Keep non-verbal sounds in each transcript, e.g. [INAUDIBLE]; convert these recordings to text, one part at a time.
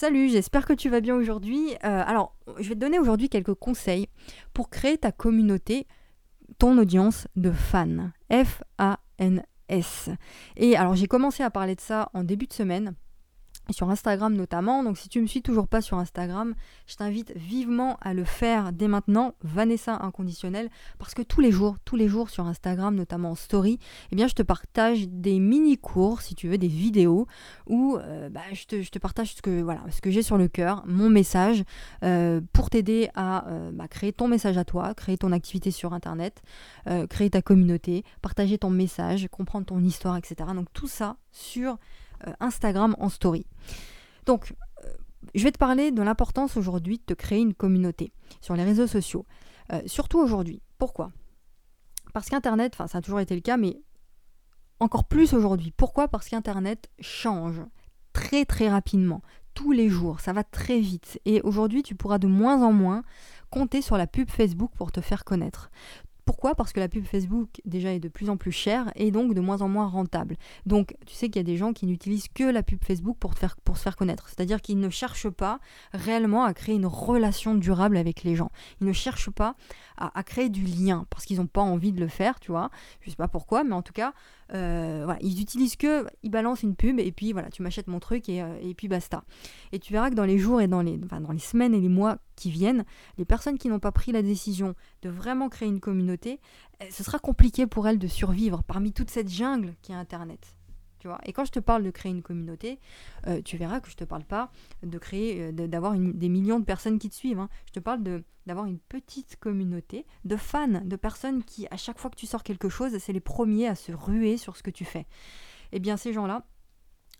Salut, j'espère que tu vas bien aujourd'hui. Euh, alors, je vais te donner aujourd'hui quelques conseils pour créer ta communauté, ton audience de fans. F-A-N-S. Et alors, j'ai commencé à parler de ça en début de semaine sur Instagram notamment. Donc si tu me suis toujours pas sur Instagram, je t'invite vivement à le faire dès maintenant, Vanessa inconditionnel, parce que tous les jours, tous les jours sur Instagram, notamment en story, eh bien je te partage des mini cours, si tu veux, des vidéos où euh, bah, je, te, partage ce que voilà, que j'ai sur le cœur, mon message, euh, pour t'aider à euh, bah, créer ton message à toi, créer ton activité sur Internet, créer ta communauté, partager ton message, comprendre ton histoire, etc. Donc tout ça sur Instagram en story. Donc, euh, je vais te parler de l'importance aujourd'hui de créer une communauté sur les réseaux sociaux. Euh, surtout aujourd'hui. Pourquoi? Parce qu'Internet, enfin ça a toujours été le cas, mais encore plus aujourd'hui. Pourquoi? Parce qu'Internet change très très rapidement, tous les jours, ça va très vite. Et aujourd'hui, tu pourras de moins en moins compter sur la pub Facebook pour te faire connaître. Pourquoi? Parce que la pub Facebook déjà est de plus en plus chère et donc de moins en moins rentable. Donc tu sais qu'il y a des gens qui n'utilisent que la pub Facebook pour, se faire connaître. C'est-à-dire qu'ils ne cherchent pas réellement à créer une relation durable avec les gens. Ils ne cherchent pas à, créer du lien parce qu'ils n'ont pas envie de le faire, tu vois. Je sais pas pourquoi, mais en tout cas, euh, ils utilisent que, ils balancent une pub et puis voilà, tu m'achètes mon truc et, euh, puis basta. Et tu verras que dans les jours et dans les, dans les semaines et les mois qui viennent, les personnes qui n'ont pas pris la décision de vraiment créer une communauté, eh, ce sera compliqué pour elles de survivre parmi toute cette jungle qui est Internet. Et quand je te parle de créer une communauté, euh, tu verras que je te parle pas de créer, d'avoir des millions de personnes qui te suivent. Hein. Je te parle d'avoir une petite communauté de fans, de personnes qui, à chaque fois que tu sors quelque chose, c'est les premiers à se ruer sur ce que tu fais. Eh bien, ces gens-là,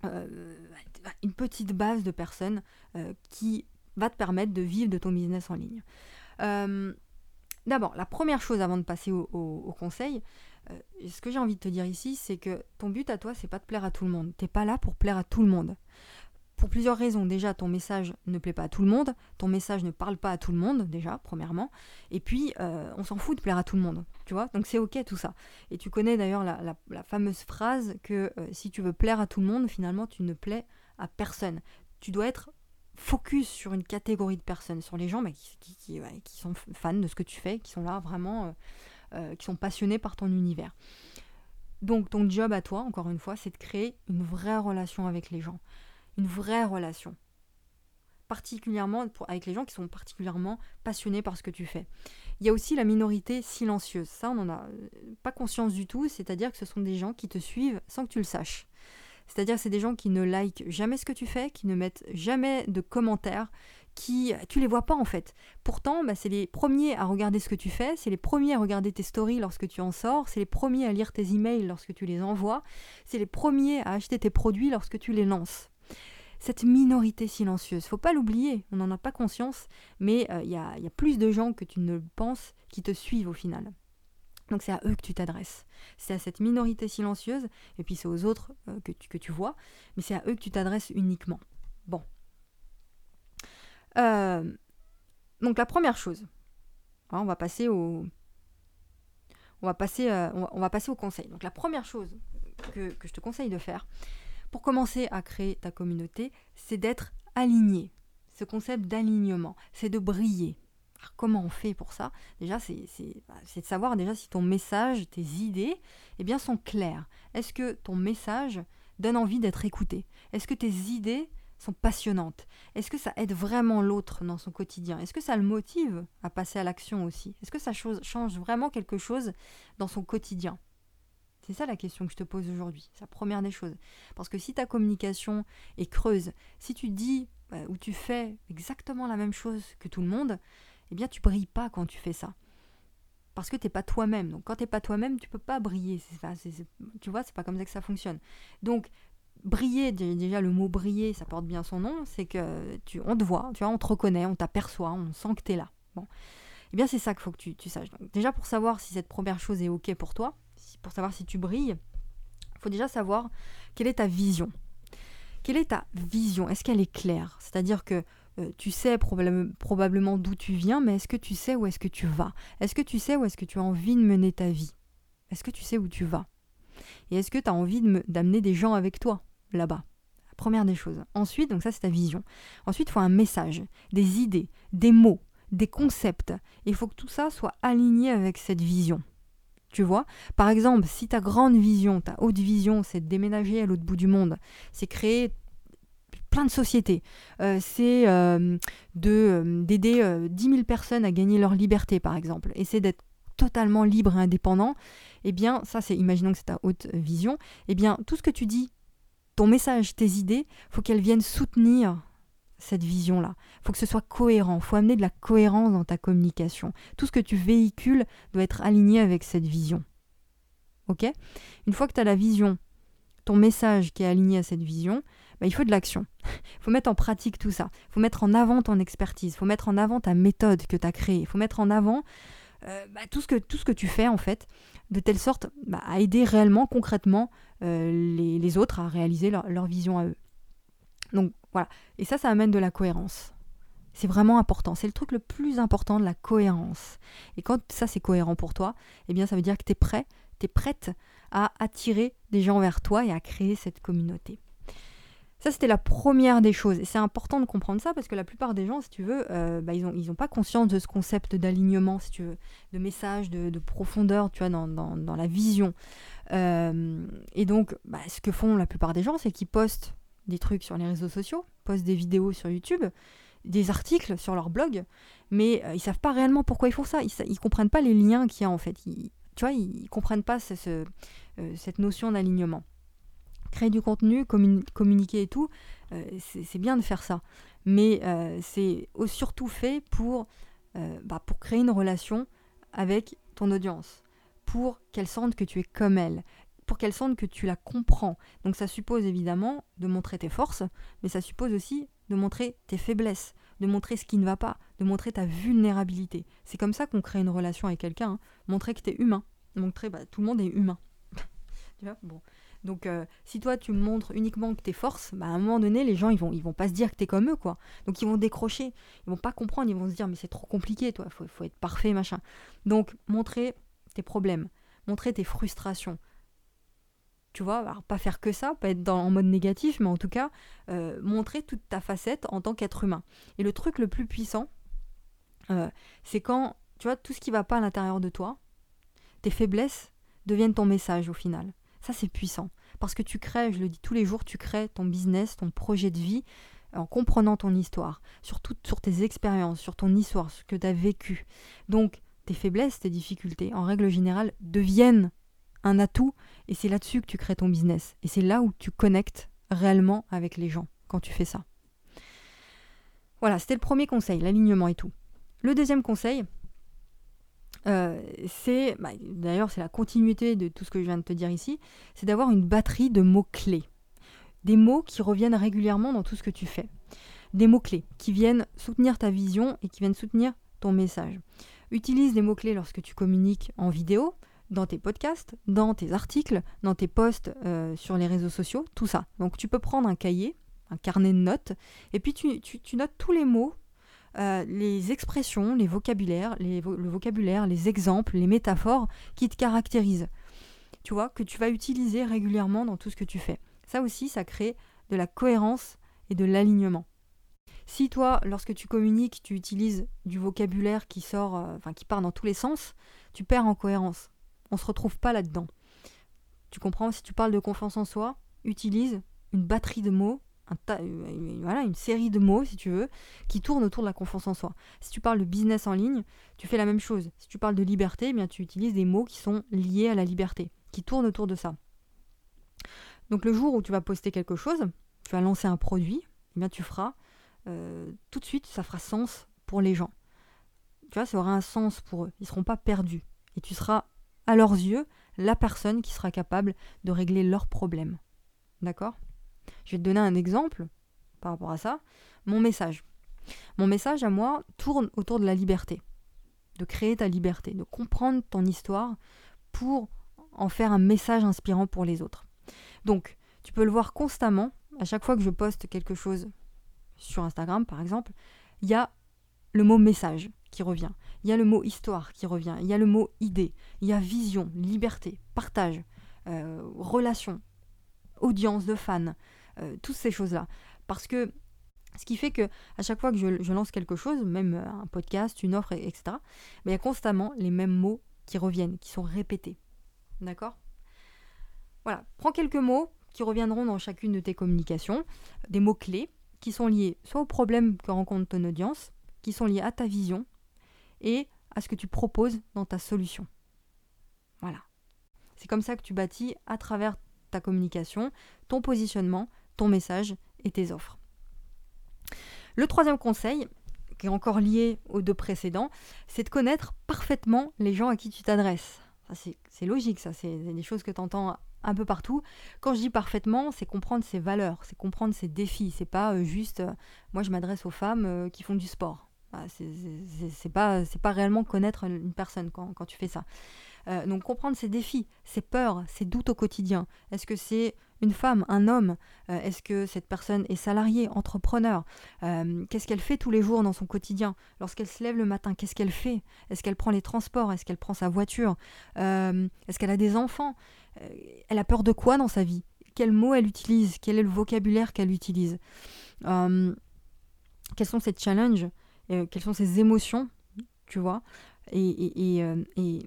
euh, une petite base de personnes euh, qui va te permettre de vivre de ton business en ligne. Euh, d'abord, la première chose avant de passer au, au conseil, ce que j'ai envie de te dire ici, c'est que ton but à toi, c'est pas de plaire à tout le monde. T'es pas là pour plaire à tout le monde pour plusieurs raisons. Déjà, ton message ne plaît pas à tout le monde, ton message ne parle pas à tout le monde, déjà, premièrement. Et puis, euh, on s'en fout de plaire à tout le monde, tu vois. Donc c'est ok tout ça. Et tu connais d'ailleurs la, fameuse phrase que euh, si tu veux plaire à tout le monde, finalement, tu ne plais à personne. Tu dois être focus sur une catégorie de personnes, sur les gens bah, qui, sont fans de ce que tu fais, qui sont là vraiment, euh, qui sont passionnés par ton univers. Donc ton job à toi, encore une fois, c'est de créer une vraie relation avec les gens une vraie relation. Particulièrement avec les gens qui sont particulièrement passionnés par ce que tu fais. Il y a aussi la minorité silencieuse. Ça, on n'en a euh, pas conscience du tout. C'est-à-dire que ce sont des gens qui te suivent sans que tu le saches. C'est-à-dire c'est des gens qui ne likent jamais ce que tu fais, qui ne mettent jamais de commentaires, qui tu les vois pas en fait. Pourtant, bah, c'est les premiers à regarder ce que tu fais, c'est les premiers à regarder tes stories lorsque tu en sors, c'est les premiers à lire tes emails lorsque tu les envoies, c'est les premiers à acheter tes produits lorsque tu les lances cette minorité silencieuse. Faut pas l'oublier, on n'en a pas conscience, mais euh, il y, a, plus de gens que tu ne le penses qui te suivent au final. Donc c'est à eux que tu t'adresses. C'est à cette minorité silencieuse, et puis c'est aux autres euh, que, tu, que tu vois, mais c'est à eux que tu t'adresses uniquement. Bon. Euh, donc la première chose, on va passer au... Conseil. Donc la première chose que, je te conseille de faire, pour commencer à créer ta communauté, c'est d'être aligné. Ce concept d'alignement, c'est de briller. comment on fait pour ça? Déjà, bah, c'est de savoir déjà si ton message, tes idées, eh bien, sont claires. Est-ce que ton message donne envie d'être écouté? Est-ce que tes idées sont passionnantes Est-ce que ça aide vraiment l'autre dans son quotidien? Est-ce que ça le motive à passer à l'action aussi? Est-ce que ça change vraiment quelque chose dans son quotidien? C'est ça la question que je te pose aujourd'hui. C'est la première des choses. Parce que si ta communication est creuse, si tu dis bah, ou tu fais exactement la même chose que tout le monde, eh bien tu brilles pas quand tu fais ça. Parce que tu n'es pas toi-même. Donc quand tu n'es pas toi-même, tu peux pas briller. tu vois, c'est pas comme ça que ça fonctionne. Donc briller, déjà le mot briller, ça porte bien son nom, c'est que tu, on te voit, tu vois, on te reconnaît, on t'aperçoit, on sent que tu es là. Eh bien c'est ça qu'il faut que tu, saches. Déjà pour savoir si cette première chose est OK pour toi, pour savoir si tu brilles, il faut déjà savoir quelle est ta vision. Quelle est ta vision? Est-ce qu'elle est claire? C'est-à-dire que euh, tu sais probablement d'où tu viens, mais est-ce que tu sais où est-ce que tu vas? Est-ce que tu sais où est-ce que tu as envie de mener ta vie? Est-ce que tu sais où tu vas? Et est-ce que tu as envie d'amener des gens avec toi? Là-bas Première des choses. Ensuite, donc ça c'est ta vision. Ensuite, il faut un message, des idées, des mots, des concepts. Il faut que tout ça soit aligné avec cette vision. Tu vois? Par exemple, si ta grande vision, ta haute vision, c'est de déménager à l'autre bout du monde, c'est créer plein de sociétés, euh, c'est euh, euh, d'aider 10 000 personnes à gagner leur liberté, par exemple, et c'est d'être totalement libre et indépendant, eh bien, ça c'est, imaginons que c'est ta haute vision, eh bien, tout ce que tu dis, ton message, tes idées, faut qu'elles viennent soutenir cette vision-là. Faut que ce soit cohérent. Faut amener de la cohérence dans ta communication. Tout ce que tu véhicules doit être aligné avec cette vision. Ok? Une fois que tu as la vision, ton message qui est aligné à cette vision, bah, il faut de l'action. Il [LAUGHS] faut mettre en pratique tout ça. Il faut mettre en avant ton expertise. Il faut mettre en avant ta méthode que tu as créée. Il faut mettre en avant euh, bah, tout, ce que, tout ce que tu fais, en fait, de telle sorte bah, à aider réellement, concrètement, euh, les, autres à réaliser leur, leur vision à eux. Donc voilà. Et ça, ça amène de la cohérence. C'est vraiment important. C'est le truc le plus important de la cohérence. Et quand ça, c'est cohérent pour toi, eh bien, ça veut dire que tu es prêt, tu es prête à attirer des gens vers toi et à créer cette communauté. Ça, c'était la première des choses. Et c'est important de comprendre ça parce que la plupart des gens, si tu veux, euh, bah, ils n'ont pas conscience de ce concept d'alignement, si tu veux, de message, de, profondeur, tu vois, dans, la vision. Euh, et donc, bah, ce que font la plupart des gens, c'est qu'ils postent des trucs sur les réseaux sociaux, postent des vidéos sur YouTube, des articles sur leur blog, mais euh, ils savent pas réellement pourquoi ils font ça. Ils, ils comprennent pas les liens qu'il y a en fait. Ils, tu vois, ils comprennent pas ce, cette notion d'alignement créer du contenu, communiquer et tout, euh, c'est bien de faire ça. Mais euh, c'est surtout fait pour, euh, bah, pour créer une relation avec ton audience, pour qu'elle sente que tu es comme elle, pour qu'elle sente que tu la comprends. Donc ça suppose évidemment de montrer tes forces, mais ça suppose aussi de montrer tes faiblesses, de montrer ce qui ne va pas, de montrer ta vulnérabilité. C'est comme ça qu'on crée une relation avec quelqu'un, hein. montrer que tu es humain, montrer bah, tout le monde est humain. [LAUGHS] tu vois? Bon. Donc euh, si toi tu montres uniquement que tes forces, bah, à un moment donné les gens ils vont ils vont pas se dire que tu es comme eux quoi. Donc ils vont décrocher, ils vont pas comprendre, ils vont se dire mais c'est trop compliqué toi, faut faut être parfait machin. Donc montrer tes problèmes, montrer tes frustrations. Tu vois, alors pas faire que ça, pas être dans, en mode négatif, mais en tout cas euh, montrer toute ta facette en tant qu'être humain. Et le truc le plus puissant, euh, c'est quand tu vois tout ce qui va pas à l'intérieur de toi, tes faiblesses deviennent ton message au final. Ça, c'est puissant. Parce que tu crées, je le dis tous les jours, tu crées ton business, ton projet de vie en comprenant ton histoire, sur, sur tes expériences, sur ton histoire, ce que tu as vécu. Donc, tes faiblesses, tes difficultés, en règle générale, deviennent un atout et c'est là-dessus que tu crées ton business. Et c'est là où tu connectes réellement avec les gens quand tu fais ça. Voilà, c'était le premier conseil, l'alignement et tout. Le deuxième conseil, euh, c'est, bah, d'ailleurs c'est la continuité de tout ce que je viens de te dire ici, c'est d'avoir une batterie de mots-clés. Des mots qui reviennent régulièrement dans tout ce que tu fais. Des mots-clés qui viennent soutenir ta vision et qui viennent soutenir ton message. Utilise les mots-clés lorsque tu communiques en vidéo, dans tes podcasts, dans tes articles, dans tes posts euh, sur les réseaux sociaux, tout ça. Donc tu peux prendre un cahier, un carnet de notes, et puis tu notes tous les mots euh, les expressions, les vocabulaires, le vocabulaire, les exemples, les métaphores qui te caractérisent. Tu vois, que tu vas utiliser régulièrement dans tout ce que tu fais. Ça aussi, ça crée de la cohérence et de l'alignement. Si toi, lorsque tu communiques, tu utilises du vocabulaire qui sort, euh, qui part dans tous les sens, tu perds en cohérence. On ne se retrouve pas là-dedans. Tu comprends? Si tu parles de confiance en soi, utilise une batterie de mots euh, voilà, une série de mots, si tu veux, qui tournent autour de la confiance en soi. Si tu parles de business en ligne, tu fais la même chose. Si tu parles de liberté, eh bien, tu utilises des mots qui sont liés à la liberté, qui tournent autour de ça. Donc le jour où tu vas poster quelque chose, tu vas lancer un produit, eh bien, tu feras euh, tout de suite, ça fera sens pour les gens. Tu vois, ça aura un sens pour eux. Ils ne seront pas perdus. Et tu seras, à leurs yeux, la personne qui sera capable de régler leurs problèmes. D'accord? Je vais te donner un exemple par rapport à ça. Mon message. Mon message à moi tourne autour de la liberté, de créer ta liberté, de comprendre ton histoire pour en faire un message inspirant pour les autres. Donc, tu peux le voir constamment, à chaque fois que je poste quelque chose sur Instagram par exemple, il y a le mot message qui revient, il y a le mot histoire qui revient, il y a le mot idée, il y a vision, liberté, partage, euh, relation, audience de fans, toutes ces choses-là. Parce que ce qui fait que à chaque fois que je, lance quelque chose, même euh, un podcast, une offre, etc., ben, il y a constamment les mêmes mots qui reviennent, qui sont répétés. D'accord? Voilà, prends quelques mots qui reviendront dans chacune de tes communications, des mots clés qui sont liés soit au problème que rencontre ton audience, qui sont liés à ta vision et à ce que tu proposes dans ta solution. Voilà. C'est comme ça que tu bâtis à travers ta communication, ton positionnement, ton message et tes offres. Le troisième conseil, qui est encore lié aux deux précédents, c'est de connaître parfaitement les gens à qui tu t'adresses. c'est logique, ça, c'est des choses que tu entends un peu partout. Quand je dis parfaitement, c'est comprendre ses valeurs, c'est comprendre ses défis. C'est pas euh, juste, euh, moi je m'adresse aux femmes euh, qui font du sport. Ah, c'est pas, pas réellement connaître une personne quand tu fais ça. Donc comprendre ses défis, ses peurs, ses doutes au quotidien. Est-ce que c'est une femme, un homme? Est-ce que cette personne est salariée, entrepreneur? Qu'est-ce qu'elle fait tous les jours dans son quotidien? Lorsqu'elle se lève le matin, qu'est-ce qu'elle fait? Est-ce qu'elle prend les transports? Est-ce qu'elle prend sa voiture? Est-ce qu'elle a des enfants? Euh, elle a peur de quoi dans sa vie? Quels mots elle utilise? Quel est le vocabulaire qu'elle utilise? Euh, Quels sont ses challenges? Euh, Quelles sont ses émotions? Tu vois? Et,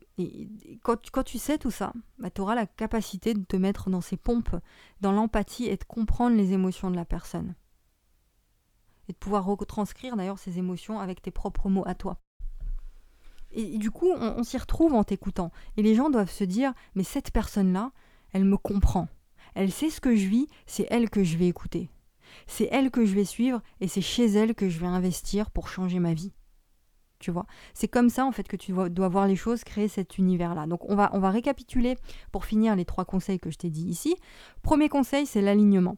quand, tu sais tout ça, bah, tu auras la capacité de te mettre dans ses pompes, dans l'empathie et de comprendre les émotions de la personne. Et de pouvoir retranscrire d'ailleurs ces émotions avec tes propres mots à toi. Et, du coup, on, s'y retrouve en t'écoutant. Et les gens doivent se dire, mais cette personne-là, elle me comprend. Elle sait ce que je vis, c'est elle que je vais écouter. C'est elle que je vais suivre et c'est chez elle que je vais investir pour changer ma vie. C'est comme ça en fait que tu dois voir les choses, créer cet univers-là. Donc on va, on va récapituler pour finir les trois conseils que je t'ai dit ici. Premier conseil, c'est l'alignement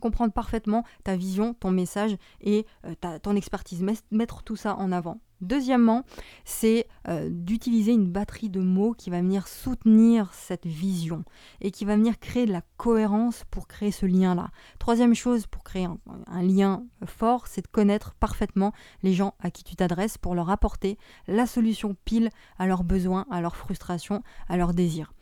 comprendre parfaitement ta vision, ton message et euh, ton expertise, mettre tout ça en avant. Deuxièmement, c'est euh, d'utiliser une batterie de mots qui va venir soutenir cette vision et qui va venir créer de la cohérence pour créer ce lien-là. Troisième chose pour créer un, lien fort, c'est de connaître parfaitement les gens à qui tu t'adresses pour leur apporter la solution pile à leurs besoins, à leurs frustrations, à leurs désirs.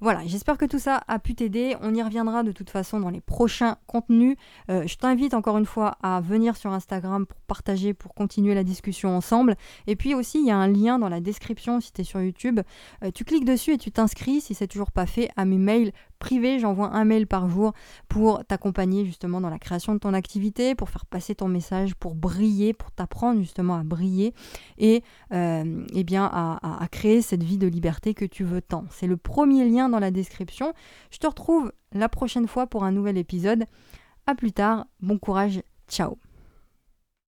Voilà, j'espère que tout ça a pu t'aider. On y reviendra de toute façon dans les prochains contenus. Euh, je t'invite encore une fois à venir sur Instagram pour partager, pour continuer la discussion ensemble. Et puis aussi, il y a un lien dans la description si tu es sur YouTube. Euh, tu cliques dessus et tu t'inscris, si c'est toujours pas fait, à mes mails privé, j'envoie un mail par jour pour t'accompagner justement dans la création de ton activité, pour faire passer ton message, pour briller, pour t'apprendre justement à briller et, euh, eh bien à, à créer cette vie de liberté que tu veux tant. C'est le premier lien dans la description. Je te retrouve la prochaine fois pour un nouvel épisode. A plus tard, bon courage, ciao